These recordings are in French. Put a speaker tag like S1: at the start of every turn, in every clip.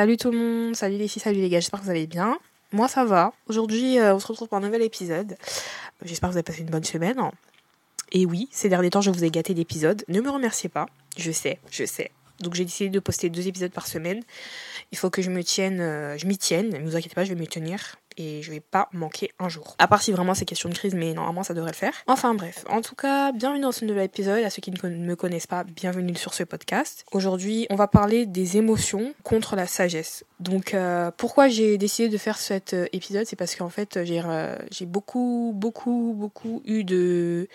S1: Salut tout le monde, salut les filles, salut les gars, j'espère que vous allez bien. Moi ça va. Aujourd'hui, euh, on se retrouve pour un nouvel épisode. J'espère que vous avez passé une bonne semaine. Et oui, ces derniers temps, je vous ai gâté d'épisodes. Ne me remerciez pas. Je sais, je sais. Donc j'ai décidé de poster deux épisodes par semaine. Il faut que je me tienne, euh, je m'y tienne. Ne vous inquiétez pas, je vais m'y tenir et je vais pas manquer un jour. À part si vraiment c'est question de crise, mais normalement ça devrait le faire. Enfin bref, en tout cas, bienvenue dans ce nouvel épisode. À ceux qui ne me connaissent pas, bienvenue sur ce podcast. Aujourd'hui, on va parler des émotions contre la sagesse. Donc euh, pourquoi j'ai décidé de faire cet euh, épisode, c'est parce qu'en fait j'ai j'ai beaucoup beaucoup beaucoup eu de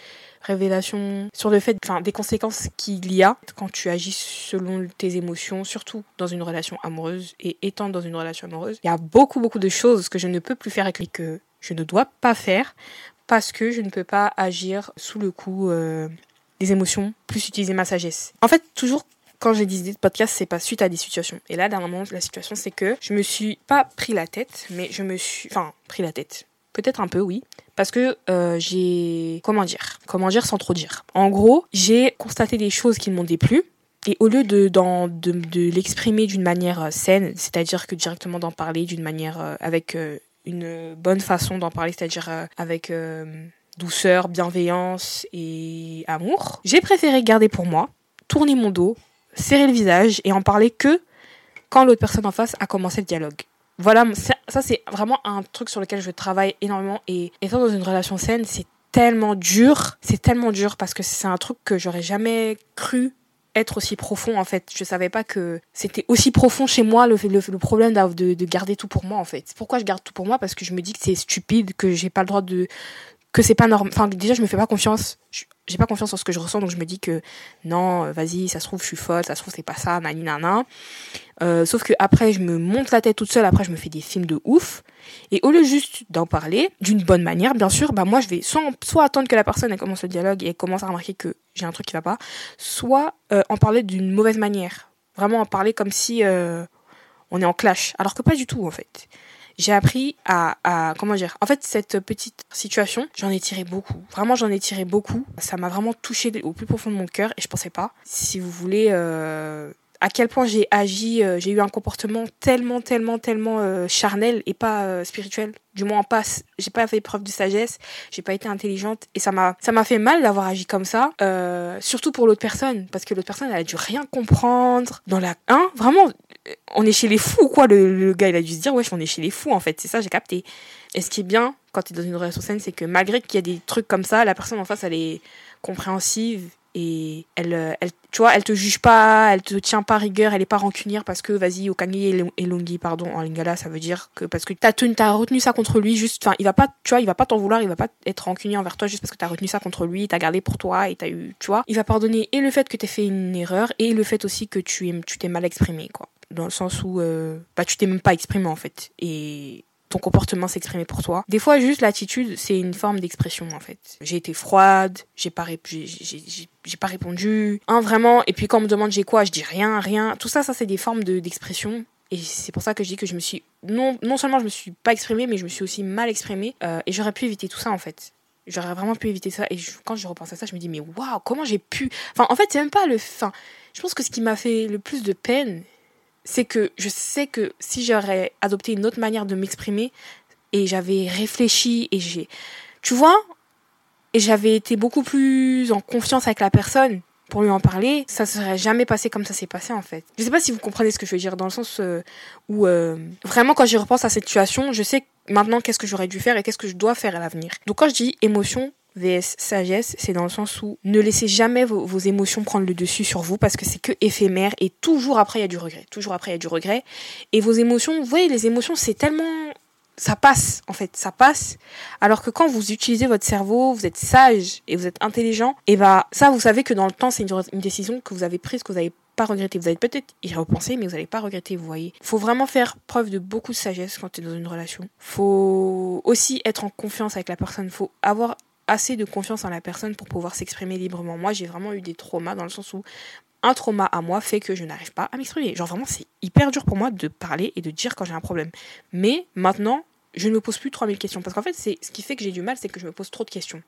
S1: révélations sur le fait, enfin des conséquences qu'il y a quand tu agis selon tes émotions, surtout dans une relation amoureuse et étant dans une relation amoureuse. Il y a beaucoup beaucoup de choses que je ne peux plus faire et que je ne dois pas faire parce que je ne peux pas agir sous le coup euh, des émotions, plus utiliser ma sagesse. En fait, toujours quand j'ai dit de podcast, c'est pas suite à des situations. Et là, dernièrement, la situation, c'est que je me suis pas pris la tête, mais je me suis, enfin, pris la tête. Peut-être un peu, oui. Parce que euh, j'ai... Comment dire Comment dire sans trop dire En gros, j'ai constaté des choses qui m'ont déplu. Et au lieu de, l'exprimer d'une manière saine, c'est-à-dire que directement d'en parler d'une manière euh, avec une bonne façon d'en parler, c'est-à-dire euh, avec euh, douceur, bienveillance et amour. J'ai préféré garder pour moi, tourner mon dos, serrer le visage et en parler que quand l'autre personne en face a commencé le dialogue. Voilà, ça c'est vraiment un truc sur lequel je travaille énormément et étant dans une relation saine, c'est tellement dur, c'est tellement dur parce que c'est un truc que j'aurais jamais cru être aussi profond en fait. Je savais pas que c'était aussi profond chez moi le, le, problème de, de, garder tout pour moi en fait. Pourquoi je garde tout pour moi Parce que je me dis que c'est stupide, que j'ai pas le droit de que c'est pas normal. Enfin déjà je me fais pas confiance. J'ai pas confiance en ce que je ressens donc je me dis que non vas-y ça se trouve je suis folle, ça se trouve c'est pas ça, nani nana. Euh, sauf que après je me monte la tête toute seule, après je me fais des films de ouf. Et au lieu juste d'en parler d'une bonne manière, bien sûr, bah moi je vais soit, soit attendre que la personne elle commence le dialogue et commence à remarquer que j'ai un truc qui va pas, soit euh, en parler d'une mauvaise manière. Vraiment en parler comme si euh, on est en clash. Alors que pas du tout en fait. J'ai appris à, à, comment dire, en fait cette petite situation, j'en ai tiré beaucoup. Vraiment j'en ai tiré beaucoup. Ça m'a vraiment touché au plus profond de mon cœur et je pensais pas. Si vous voulez... Euh, à quel point j'ai agi, euh, j'ai eu un comportement tellement, tellement, tellement euh, charnel et pas euh, spirituel. Du moins, pas, j'ai pas fait preuve de sagesse, j'ai pas été intelligente et ça m'a, ça m'a fait mal d'avoir agi comme ça, surtout pour l'autre personne, parce que l'autre personne, elle a dû rien comprendre dans la, hein, vraiment, on est chez les fous ou quoi? Le, gars, il a dû se dire, wesh, on est chez les fous en fait, c'est ça, j'ai capté. Et ce qui est bien quand tu es dans une relation saine, c'est que malgré qu'il y a des trucs comme ça, la personne en face, elle est compréhensive et elle, euh, elle, tu vois, elle te juge pas, elle te tient pas rigueur, elle est pas rancunière parce que, vas-y, Okangi et Longi, pardon, en lingala, ça veut dire que parce que t'as t'as retenu ça contre lui, juste, enfin, il va pas, tu vois, il va pas t'en vouloir, il va pas être rancunier envers toi juste parce que t'as retenu ça contre lui, t'as gardé pour toi et t'as eu, tu vois, il va pardonner et le fait que t'aies fait une erreur et le fait aussi que tu es, tu t'es mal exprimé, quoi. Dans le sens où, euh, bah, tu t'es même pas exprimé, en fait. Et comportement s'exprimer pour toi. Des fois, juste l'attitude, c'est une forme d'expression en fait. J'ai été froide, j'ai pas, j'ai pas répondu, hein, vraiment. Et puis quand on me demande j'ai quoi, je dis rien, rien. Tout ça, ça c'est des formes d'expression. et c'est pour ça que je dis que je me suis non non seulement je me suis pas exprimée, mais je me suis aussi mal exprimée. Euh, et j'aurais pu éviter tout ça en fait. J'aurais vraiment pu éviter ça. Et quand je repense à ça, je me dis mais waouh, comment j'ai pu? Enfin, en fait, c'est même pas le. Enfin, je pense que ce qui m'a fait le plus de peine, c'est que je sais que si j'aurais adopté une autre manière de m'exprimer et j'avais réfléchi et j'ai tu vois et j'avais été beaucoup plus en confiance avec la personne pour lui en parler, ça serait jamais passé comme ça s'est passé en fait. Je sais pas si vous comprenez ce que je veux dire dans le sens euh, où euh, vraiment quand j'y repense à cette situation, je sais maintenant qu'est-ce que j'aurais dû faire et qu'est-ce que je dois faire à l'avenir. Donc quand je dis émotion, VS sagesse, c'est dans le sens où ne laissez jamais vos, émotions prendre le dessus sur vous parce que c'est que éphémère et toujours après il y a du regret. Toujours après il y a du regret. Et vos émotions, vous voyez, les émotions c'est tellement ça passe en fait, ça passe. Alors que quand vous utilisez votre cerveau, vous êtes sage et vous êtes intelligent, et bah ça vous savez que dans le temps c'est une, décision que vous avez prise, que vous n'avez pas regretté. Vous allez peut-être y repenser, mais vous n'allez pas regretter, vous voyez. Faut vraiment faire preuve de beaucoup de sagesse quand tu es dans une relation. Faut aussi être en confiance avec la personne. Faut avoir assez de confiance en la personne pour pouvoir s'exprimer librement. Moi, j'ai vraiment eu des traumas dans le sens où un trauma à moi fait que je n'arrive pas à m'exprimer. Genre vraiment, c'est hyper dur pour moi de parler et de dire quand j'ai un problème. Mais maintenant, je ne me pose plus 3000 questions. Parce qu'en fait, c'est ce qui fait que j'ai du mal, c'est que je me pose trop de questions.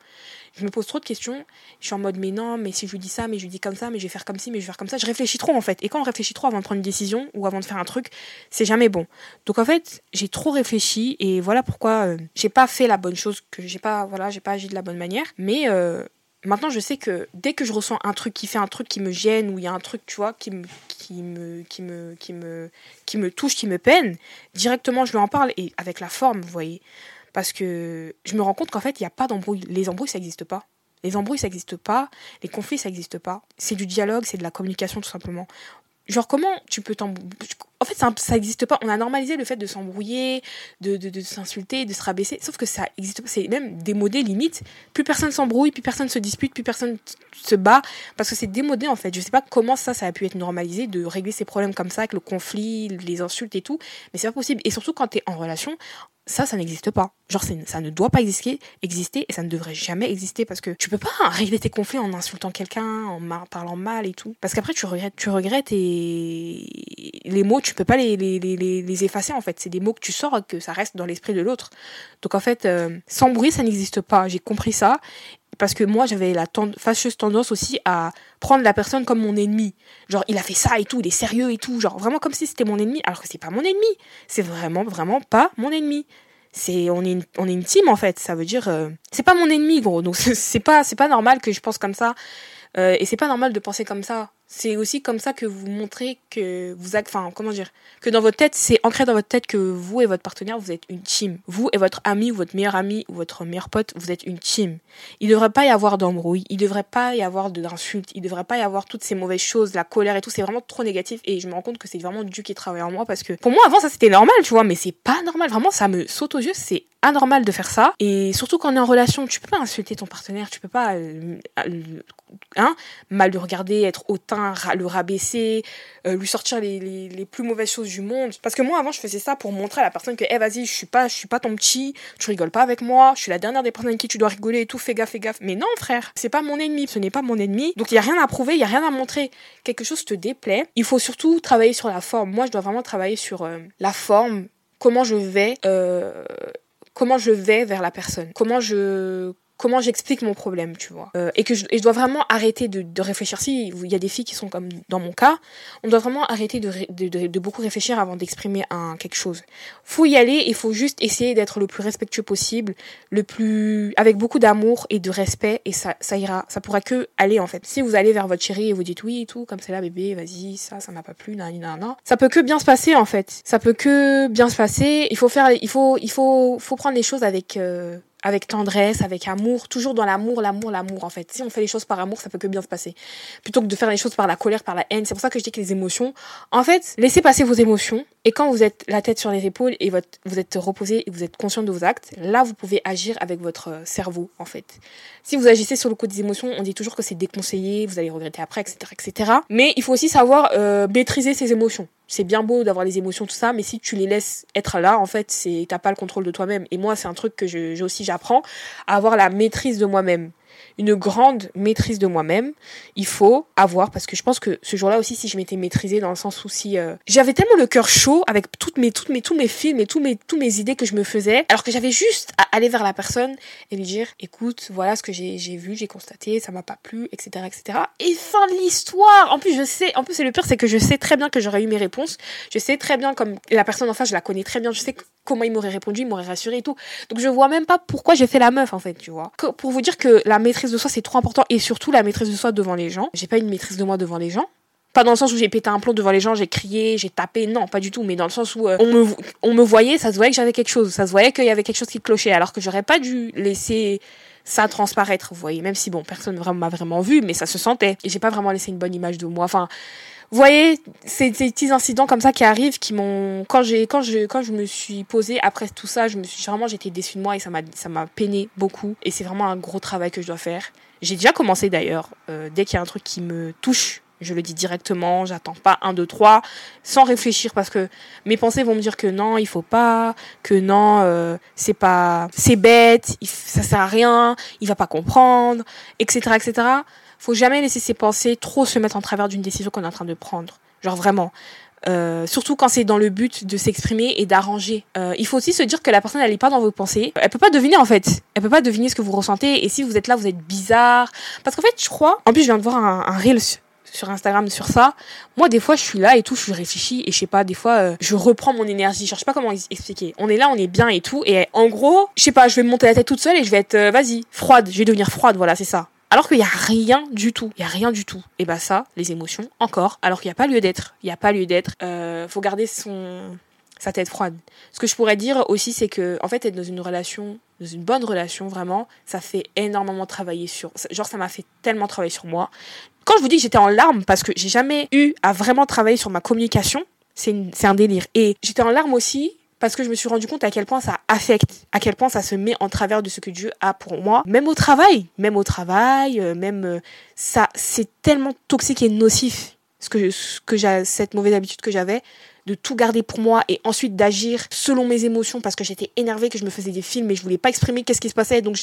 S1: Je me pose trop de questions. Je suis en mode, mais non, mais si je lui dis ça, mais je lui dis comme ça, mais je vais faire comme ci, mais je vais faire comme ça. Je réfléchis trop, en fait. Et quand on réfléchit trop avant de prendre une décision ou avant de faire un truc, c'est jamais bon. Donc, en fait, j'ai trop réfléchi et voilà pourquoi euh, j'ai pas fait la bonne chose, que j'ai pas, voilà, j'ai pas agi de la bonne manière. Mais, euh, Maintenant, je sais que dès que je ressens un truc qui fait un truc qui me gêne ou il y a un truc, tu vois, qui me, touche, qui me peine, directement je lui en parle et avec la forme, vous voyez. Parce que je me rends compte qu'en fait, il n'y a pas d'embrouille. Les embrouilles, ça n'existe pas. Les embrouilles, ça n'existe pas. Les conflits, ça n'existe pas. C'est du dialogue, c'est de la communication, tout simplement. Genre, comment tu peux t'embrouiller En fait, ça n'existe pas. On a normalisé le fait de s'embrouiller, de, de, s'insulter, de se rabaisser. Sauf que ça existe pas. C'est même démodé, limite. Plus personne s'embrouille, plus personne se dispute, plus personne se bat. Parce que c'est démodé, en fait. Je sais pas comment ça, ça a pu être normalisé de régler ces problèmes comme ça, avec le conflit, les insultes et tout. Mais c'est pas possible. Et surtout quand tu es en relation, ça, ça n'existe pas. Genre, ça ne doit pas exister, exister et ça ne devrait jamais exister parce que tu peux pas régler tes conflits en insultant quelqu'un, en parlant mal et tout. Parce qu'après, tu regrettes, tu regrettes et les mots, tu peux pas les, les, les, effacer en fait. C'est des mots que tu sors, que ça reste dans l'esprit de l'autre. Donc en fait, euh, sans bruit, ça n'existe pas. J'ai compris ça parce que moi j'avais la fâcheuse tendance aussi à prendre la personne comme mon ennemi. Genre il a fait ça et tout, il est sérieux et tout, genre vraiment comme si c'était mon ennemi alors que c'est pas mon ennemi. C'est vraiment vraiment pas mon ennemi. C'est on est une, on est une team en fait, ça veut dire euh, c'est pas mon ennemi gros. Donc c'est pas c'est pas normal que je pense comme ça euh, et c'est pas normal de penser comme ça c'est aussi comme ça que vous montrez que vous enfin comment dire que dans votre tête c'est ancré dans votre tête que vous et votre partenaire vous êtes une team. Vous et votre ami ou votre meilleur ami ou votre meilleur pote vous êtes une team. Il devrait pas y avoir d'embrouille il devrait pas y avoir d'insultes il devrait pas y avoir toutes ces mauvaises choses la colère et tout c'est vraiment trop négatif et je me rends compte que c'est vraiment Dieu qui travaille en moi parce que pour moi avant ça c'était normal tu vois mais c'est pas normal. Vraiment ça me saute aux yeux c'est anormal de faire ça et surtout quand on est en relation tu peux pas insulter ton partenaire tu peux pas euh, euh, hein mal le regarder être hautain le rabaisser, euh, lui sortir les, les, plus mauvaises choses du monde. Parce que moi, avant, je faisais ça pour montrer à la personne que, eh, vas-y, je suis pas, suis pas ton petit, tu rigoles pas avec moi, je suis la dernière des personnes avec qui tu dois rigoler et tout, fais gaffe, fais gaffe. Mais non, frère, c'est pas mon ennemi, ce n'est pas mon ennemi. Donc, il y a rien à prouver, il y a rien à montrer. Quelque chose te déplaît. Il faut surtout travailler sur la forme. Moi, je dois vraiment travailler sur la forme, comment je vais, comment je vais vers la personne, comment je comment j'explique mon problème, tu vois. Euh, et que je, je, dois vraiment arrêter de, de, réfléchir. Si il y a des filles qui sont comme dans mon cas, on doit vraiment arrêter de, de, de beaucoup réfléchir avant d'exprimer un quelque chose. Faut y aller, il faut juste essayer d'être le plus respectueux possible, le plus avec beaucoup d'amour et de respect, et ça, ça ira, ça pourra que aller en fait. Si vous allez vers votre chérie et vous dites oui et tout, comme c'est là bébé, vas-y, ça, ça m'a pas plu, nan, nan, nan, ça peut que bien se passer en fait. Ça peut que bien se passer. Il faut faire, il faut, il faut, faut prendre les choses avec euh, avec tendresse, avec amour, toujours dans l'amour, l'amour, l'amour en fait. Si on fait les choses par amour, ça peut que bien se passer. Plutôt que de faire les choses par la colère, par la haine. C'est pour ça que je dis que les émotions, en fait, laissez passer vos émotions et quand vous êtes la tête sur les épaules et votre, vous êtes reposé et vous êtes conscient de vos actes, là vous pouvez agir avec votre cerveau en fait. Si vous agissez sur le coup des émotions, on dit toujours que c'est déconseillé, vous allez regretter après, etc., etc. Mais il faut aussi savoir euh, maîtriser ses émotions c'est bien beau d'avoir les émotions tout ça mais si tu les laisses être là en fait c'est t'as pas le contrôle de toi-même et moi c'est un truc que j'ai aussi j'apprends à avoir la maîtrise de moi-même une grande maîtrise de moi-même, il faut avoir, parce que je pense que ce jour-là aussi, si je m'étais maîtrisée dans le sens où si euh, j'avais tellement le cœur chaud avec toutes mes, toutes mes, tous mes films et tous mes, tous mes idées que je me faisais, alors que j'avais juste à aller vers la personne et lui dire, écoute, voilà ce que j'ai, j'ai vu, j'ai constaté, ça m'a pas plu, etc., etc. Et fin de l'histoire. En plus, je sais, en plus, c'est le pire, c'est que je sais très bien que j'aurais eu mes réponses. Je sais très bien comme la personne en face, je la connais très bien. Je sais comment il m'aurait répondu, il m'aurait rassuré et tout. Donc je vois même pas pourquoi j'ai fait la meuf en fait, tu vois. pour vous dire que la maîtrise de soi c'est trop important et surtout la maîtrise de soi devant les gens. J'ai pas une maîtrise de moi devant les gens. Pas dans le sens où j'ai pété un plomb devant les gens, j'ai crié, j'ai tapé, non, pas du tout, mais dans le sens où euh, on, me, on me voyait, ça se voyait que j'avais quelque chose, ça se voyait qu'il y avait quelque chose qui clochait, alors que j'aurais pas dû laisser ça transparaître, vous voyez, même si bon, personne m'a vraiment vu, mais ça se sentait. Et j'ai pas vraiment laissé une bonne image de moi. Enfin, vous voyez, c'est des petits incidents comme ça qui arrivent, qui m'ont, quand j'ai, quand je, quand je me suis posée après tout ça, je me suis vraiment, j'étais déçue de moi et ça m'a, ça m'a peiné beaucoup. Et c'est vraiment un gros travail que je dois faire. J'ai déjà commencé d'ailleurs. Euh, dès qu'il y a un truc qui me touche, je le dis directement, j'attends pas un, deux, trois, sans réfléchir parce que mes pensées vont me dire que non, il faut pas, que non, euh, c'est pas, c'est bête, ça sert à rien, il va pas comprendre, etc., etc faut jamais laisser ses pensées trop se mettre en travers d'une décision qu'on est en train de prendre. Genre vraiment. Euh, surtout quand c'est dans le but de s'exprimer et d'arranger. Euh, il faut aussi se dire que la personne elle est pas dans vos pensées. Elle peut pas deviner en fait. Elle peut pas deviner ce que vous ressentez. Et si vous êtes là, vous êtes bizarre. Parce qu'en fait, je crois. En plus, je viens de voir un, reel sur Instagram sur ça. Moi, des fois, je suis là et tout, je réfléchis et je sais pas, des fois, euh, je reprends mon énergie. Je sais pas comment expliquer. On est là, on est bien et tout. Et en gros, je sais pas, je vais monter la tête toute seule et je vais être, vas-y, froide. Je vais devenir froide, voilà, c'est ça. Alors qu'il y a rien du tout. Il y a rien du tout. Et bah ça, les émotions, encore. Alors qu'il n'y a pas lieu d'être. Il n'y a pas lieu d'être. Euh, faut garder son sa tête froide. Ce que je pourrais dire aussi, c'est que en fait, être dans une relation, dans une bonne relation, vraiment, ça fait énormément travailler sur. Genre, ça m'a fait tellement travailler sur moi. Quand je vous dis que j'étais en larmes parce que j'ai jamais eu à vraiment travailler sur ma communication, c'est un délire. Et j'étais en larmes aussi parce que je me suis rendu compte à quel point ça affecte, à quel point ça se met en travers de ce que Dieu a pour moi, même au travail, même au travail, euh, même euh, ça, c'est tellement toxique et nocif ce que que j'ai cette mauvaise habitude que j'avais de tout garder pour moi et ensuite d'agir selon mes émotions parce que j'étais énervée que je me faisais des films et je voulais pas exprimer qu'est-ce qui se passait. Donc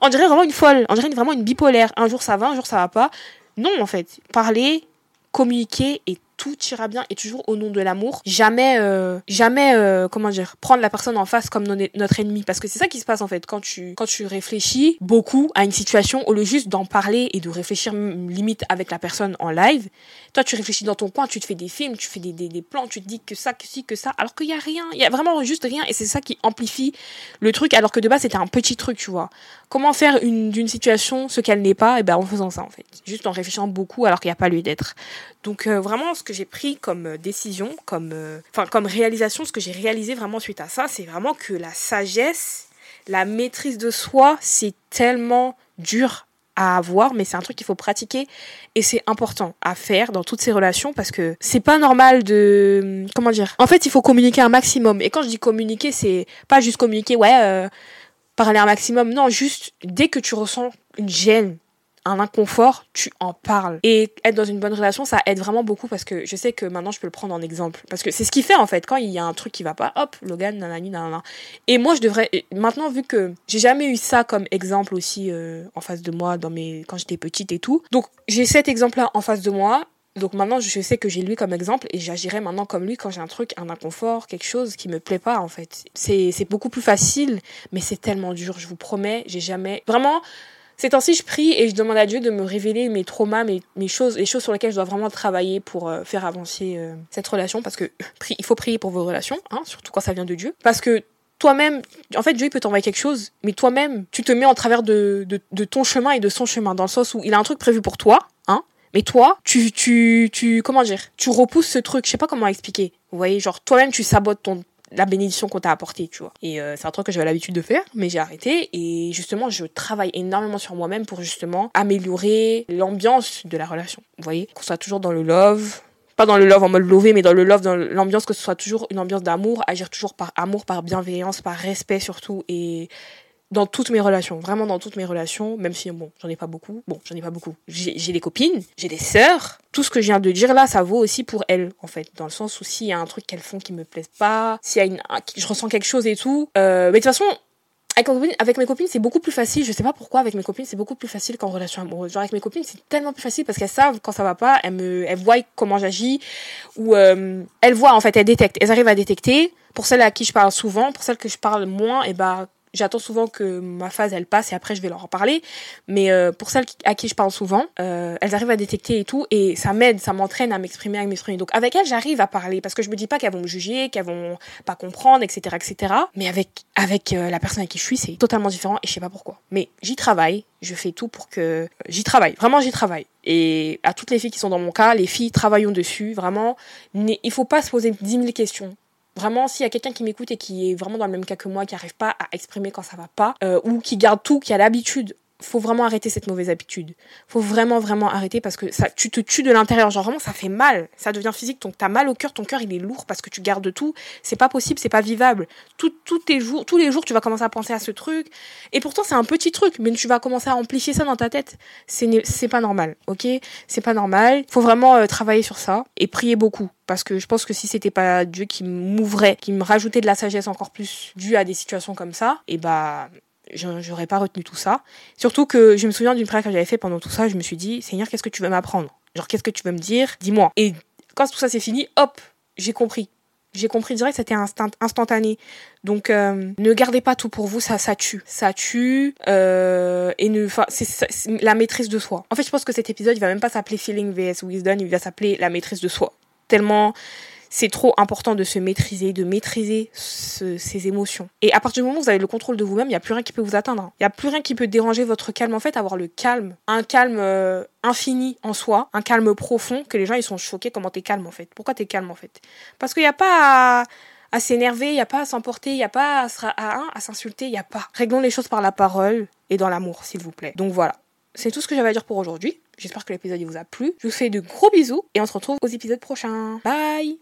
S1: on dirait vraiment une folle on dirait vraiment une bipolaire. Un jour ça va un jour ça va pas. Non en fait parler communiquer et tout ira bien et toujours au nom de l'amour. Jamais, euh, jamais, euh, comment dire, prendre la personne en face comme notre ennemi. Parce que c'est ça qui se passe en fait quand tu, quand tu réfléchis beaucoup à une situation au lieu juste d'en parler et de réfléchir limite avec la personne en live. Toi, tu réfléchis dans ton coin, tu te fais des films, tu fais des, des, plans, tu te dis que ça, que ci, que ça, alors qu'il y a rien. Il y a vraiment juste rien et c'est ça qui amplifie le truc alors que de base c'était un petit truc, tu vois. Comment faire une, d'une situation ce qu'elle n'est pas? Et eh ben, en faisant ça en fait. Juste en réfléchissant beaucoup alors qu'il n'y a pas lieu d'être. Donc, euh, vraiment, ce que j'ai pris comme euh, décision, comme, euh, enfin, comme réalisation, ce que j'ai réalisé vraiment suite à ça, c'est vraiment que la sagesse, la maîtrise de soi, c'est tellement dur à avoir, mais c'est un truc qu'il faut pratiquer et c'est important à faire dans toutes ces relations parce que c'est pas normal de comment dire. En fait, il faut communiquer un maximum et quand je dis communiquer, c'est pas juste communiquer, ouais, parler un maximum. Non, juste dès que tu ressens une gêne, un inconfort, tu en parles. Et être dans une bonne relation, ça aide vraiment beaucoup parce que je sais que maintenant je peux le prendre en exemple. Parce que c'est ce qui fait en fait, quand il y a un truc qui va pas, hop, Logan, nanani, nanana. Et moi je devrais, maintenant vu que j'ai jamais eu ça comme exemple aussi euh, en face de moi dans mes, quand j'étais petite et tout. Donc j'ai cet exemple-là en face de moi. Donc maintenant, je sais que j'ai lui comme exemple et j'agirai maintenant comme lui quand j'ai un truc, un inconfort, quelque chose qui me plaît pas en fait. C'est beaucoup plus facile, mais c'est tellement dur. Je vous promets, j'ai jamais vraiment ces temps-ci, je prie et je demande à Dieu de me révéler mes traumas, mes, choses, les choses sur lesquelles je dois vraiment travailler pour euh, faire avancer euh, cette relation. Parce que il faut prier pour vos relations, hein, surtout quand ça vient de Dieu. Parce que toi-même, en fait, Dieu peut t'envoyer quelque chose, mais toi-même, tu te mets en travers de, de, de, ton chemin et de son chemin, dans le sens où il a un truc prévu pour toi, hein, mais toi, tu, tu, tu, comment dire, tu repousses ce truc, je sais pas comment expliquer. Vous voyez, genre, toi-même, tu sabotes ton, la bénédiction qu'on t'a apportée, tu vois. Et euh, c'est un truc que j'avais l'habitude de faire, mais j'ai arrêté. Et justement, je travaille énormément sur moi-même pour justement améliorer l'ambiance de la relation. Vous voyez Qu'on soit toujours dans le love, pas dans le love en mode lover, mais dans le love, dans l'ambiance, que ce soit toujours une ambiance d'amour, agir toujours par amour, par bienveillance, par respect surtout, et dans toutes mes relations, vraiment dans toutes mes relations, même si bon, j'en ai pas beaucoup. Bon, j'en ai pas beaucoup. J'ai des copines, j'ai des sœurs. Tout ce que je viens de dire là, ça vaut aussi pour elles, en fait, dans le sens où s'il y a un truc qu'elles font qui me plaise pas, s'il y a une, je ressens quelque chose et tout. Euh, mais de toute façon, avec, mes copines, c'est beaucoup plus facile. Je sais pas pourquoi avec mes copines, c'est beaucoup plus facile qu'en relation amoureuse. Genre avec mes copines, c'est tellement plus facile parce qu'elles savent quand ça va pas, elles me, elles voient comment j'agis ou euh, elles voient en fait, elles détectent, elles arrivent à détecter. Pour celles à qui je parle souvent, pour celles que je parle moins, et bah j'attends souvent que ma phase elle passe et après je vais leur en parler. Mais euh, pour celles à qui je parle souvent, euh, elles arrivent à détecter et tout et ça m'aide, ça m'entraîne à m'exprimer, à m'exprimer. Donc avec elles j'arrive à parler parce que je me dis pas qu'elles vont me juger, qu'elles vont pas comprendre, etc., etc. Mais avec avec euh, la personne avec qui je suis c'est totalement différent et je sais pas pourquoi. Mais j'y travaille, je fais tout pour que j'y travaille. Vraiment j'y travaille. Et à toutes les filles qui sont dans mon cas, les filles travaillons dessus. Vraiment, il faut pas se poser 10 000 questions. Vraiment, s'il y a quelqu'un qui m'écoute et qui est vraiment dans le même cas que moi, qui n'arrive pas à exprimer quand ça va pas, euh, ou qui garde tout, qui a l'habitude faut vraiment arrêter cette mauvaise habitude. Faut vraiment vraiment arrêter parce que ça tu te tues de l'intérieur, genre vraiment ça fait mal, ça devient physique, donc t'as mal au cœur, ton cœur il est lourd parce que tu gardes tout, c'est pas possible, c'est pas vivable. Jours, tous les jours tu vas commencer à penser à ce truc. Et pourtant c'est un petit truc mais tu vas commencer à amplifier ça dans ta tête. C'est pas normal, OK? C'est pas normal. Faut vraiment euh, travailler sur ça et prier beaucoup. Parce que je pense que si c'était pas Dieu qui m'ouvrait, qui me rajoutait de la sagesse encore plus due à des situations comme ça, et bah j'aurais pas retenu tout ça. Surtout que je me souviens d'une prière que j'avais fait pendant tout ça, je me suis dit, Seigneur, qu'est-ce que tu veux m'apprendre? Genre, qu'est-ce que tu veux me dire? Dis-moi. Et quand tout ça c'est fini, hop, j'ai compris. J'ai compris direct, c'était instantané. Donc, euh, ne gardez pas tout pour vous, ça, ça tue. Ça tue. Euh, et ne, c'est la maîtrise de soi. En fait, je pense que cet épisode, il va même pas s'appeler Feeling vs Wisdom, il va s'appeler la maîtrise de soi. Tellement c'est trop important de se maîtriser, de maîtriser ses émotions. Et à partir du moment où vous avez le contrôle de vous-même, il n'y a plus rien qui peut vous atteindre. Il n'y a plus rien qui peut déranger votre calme. En fait, avoir le calme, un calme euh, infini en soi, un calme profond, que les gens ils sont choqués comment t'es calme en fait. Pourquoi t'es calme en fait? Parce qu'il n'y a pas à, s'énerver, il n'y a pas à s'emporter, il n'y a pas à, à, à s'insulter, il n'y a pas. Réglons les choses par la parole et dans l'amour, s'il vous plaît. Donc voilà. C'est tout ce que j'avais à dire pour aujourd'hui. J'espère que l'épisode vous a plu. Je vous fais de gros bisous et on se retrouve aux épisodes prochains. Bye